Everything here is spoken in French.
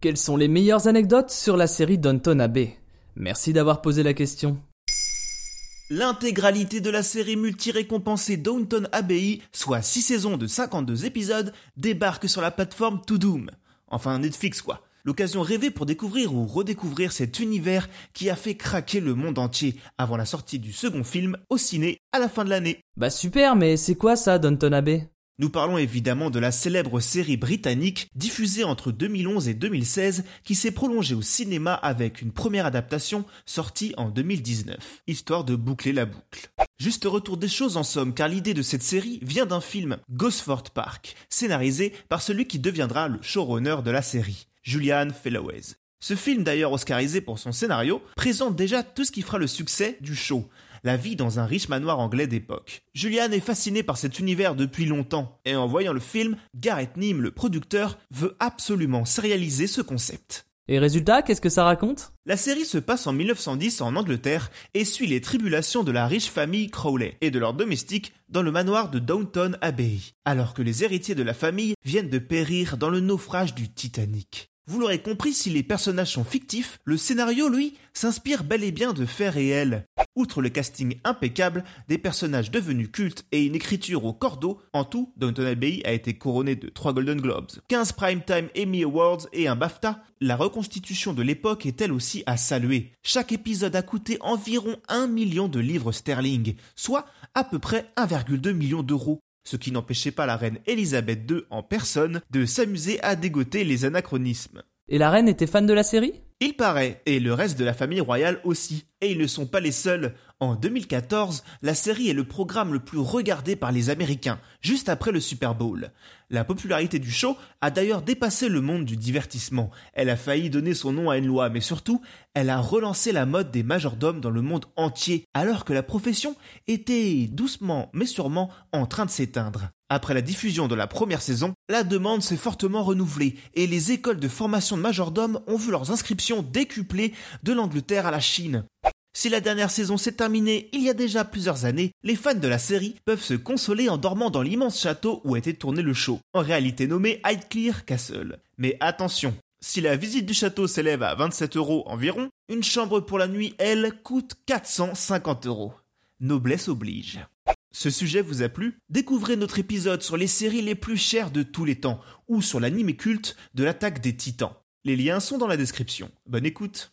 Quelles sont les meilleures anecdotes sur la série Downton Abbey? Merci d'avoir posé la question. L'intégralité de la série multi-récompensée Downton Abbey, soit 6 saisons de 52 épisodes, débarque sur la plateforme To Doom. Enfin Netflix quoi. L'occasion rêvée pour découvrir ou redécouvrir cet univers qui a fait craquer le monde entier avant la sortie du second film au ciné à la fin de l'année. Bah super, mais c'est quoi ça, Downton Abbey? Nous parlons évidemment de la célèbre série britannique diffusée entre 2011 et 2016 qui s'est prolongée au cinéma avec une première adaptation sortie en 2019, histoire de boucler la boucle. Juste retour des choses en somme, car l'idée de cette série vient d'un film Gosford Park, scénarisé par celui qui deviendra le showrunner de la série. Julian Fellowes. Ce film, d'ailleurs oscarisé pour son scénario, présente déjà tout ce qui fera le succès du show. La vie dans un riche manoir anglais d'époque. Julian est fasciné par cet univers depuis longtemps, et en voyant le film, Gareth Nim, le producteur, veut absolument sérialiser ce concept. Et résultat, qu'est-ce que ça raconte? La série se passe en 1910 en Angleterre et suit les tribulations de la riche famille Crowley et de leurs domestiques dans le manoir de Downton Abbey, alors que les héritiers de la famille viennent de périr dans le naufrage du Titanic. Vous l'aurez compris, si les personnages sont fictifs, le scénario, lui, s'inspire bel et bien de faits réels. Outre le casting impeccable, des personnages devenus cultes et une écriture au cordeau, en tout, Downton Abbey a été couronné de 3 Golden Globes, 15 Primetime Emmy Awards et un BAFTA. La reconstitution de l'époque est elle aussi à saluer. Chaque épisode a coûté environ 1 million de livres sterling, soit à peu près 1,2 million d'euros ce qui n'empêchait pas la reine Elisabeth II en personne de s'amuser à dégoter les anachronismes. Et la reine était fan de la série? Il paraît, et le reste de la famille royale aussi. Et ils ne sont pas les seuls. En 2014, la série est le programme le plus regardé par les Américains, juste après le Super Bowl. La popularité du show a d'ailleurs dépassé le monde du divertissement. Elle a failli donner son nom à une loi, mais surtout, elle a relancé la mode des majordomes dans le monde entier, alors que la profession était doucement mais sûrement en train de s'éteindre. Après la diffusion de la première saison, la demande s'est fortement renouvelée et les écoles de formation de majordomes ont vu leurs inscriptions décuplées de l'Angleterre à la Chine. Si la dernière saison s'est terminée il y a déjà plusieurs années, les fans de la série peuvent se consoler en dormant dans l'immense château où était tourné le show, en réalité nommé Highclere Castle. Mais attention, si la visite du château s'élève à 27 euros environ, une chambre pour la nuit, elle, coûte 450 euros. Noblesse oblige. Ce sujet vous a plu? Découvrez notre épisode sur les séries les plus chères de tous les temps, ou sur l'anime culte de l'attaque des titans. Les liens sont dans la description. Bonne écoute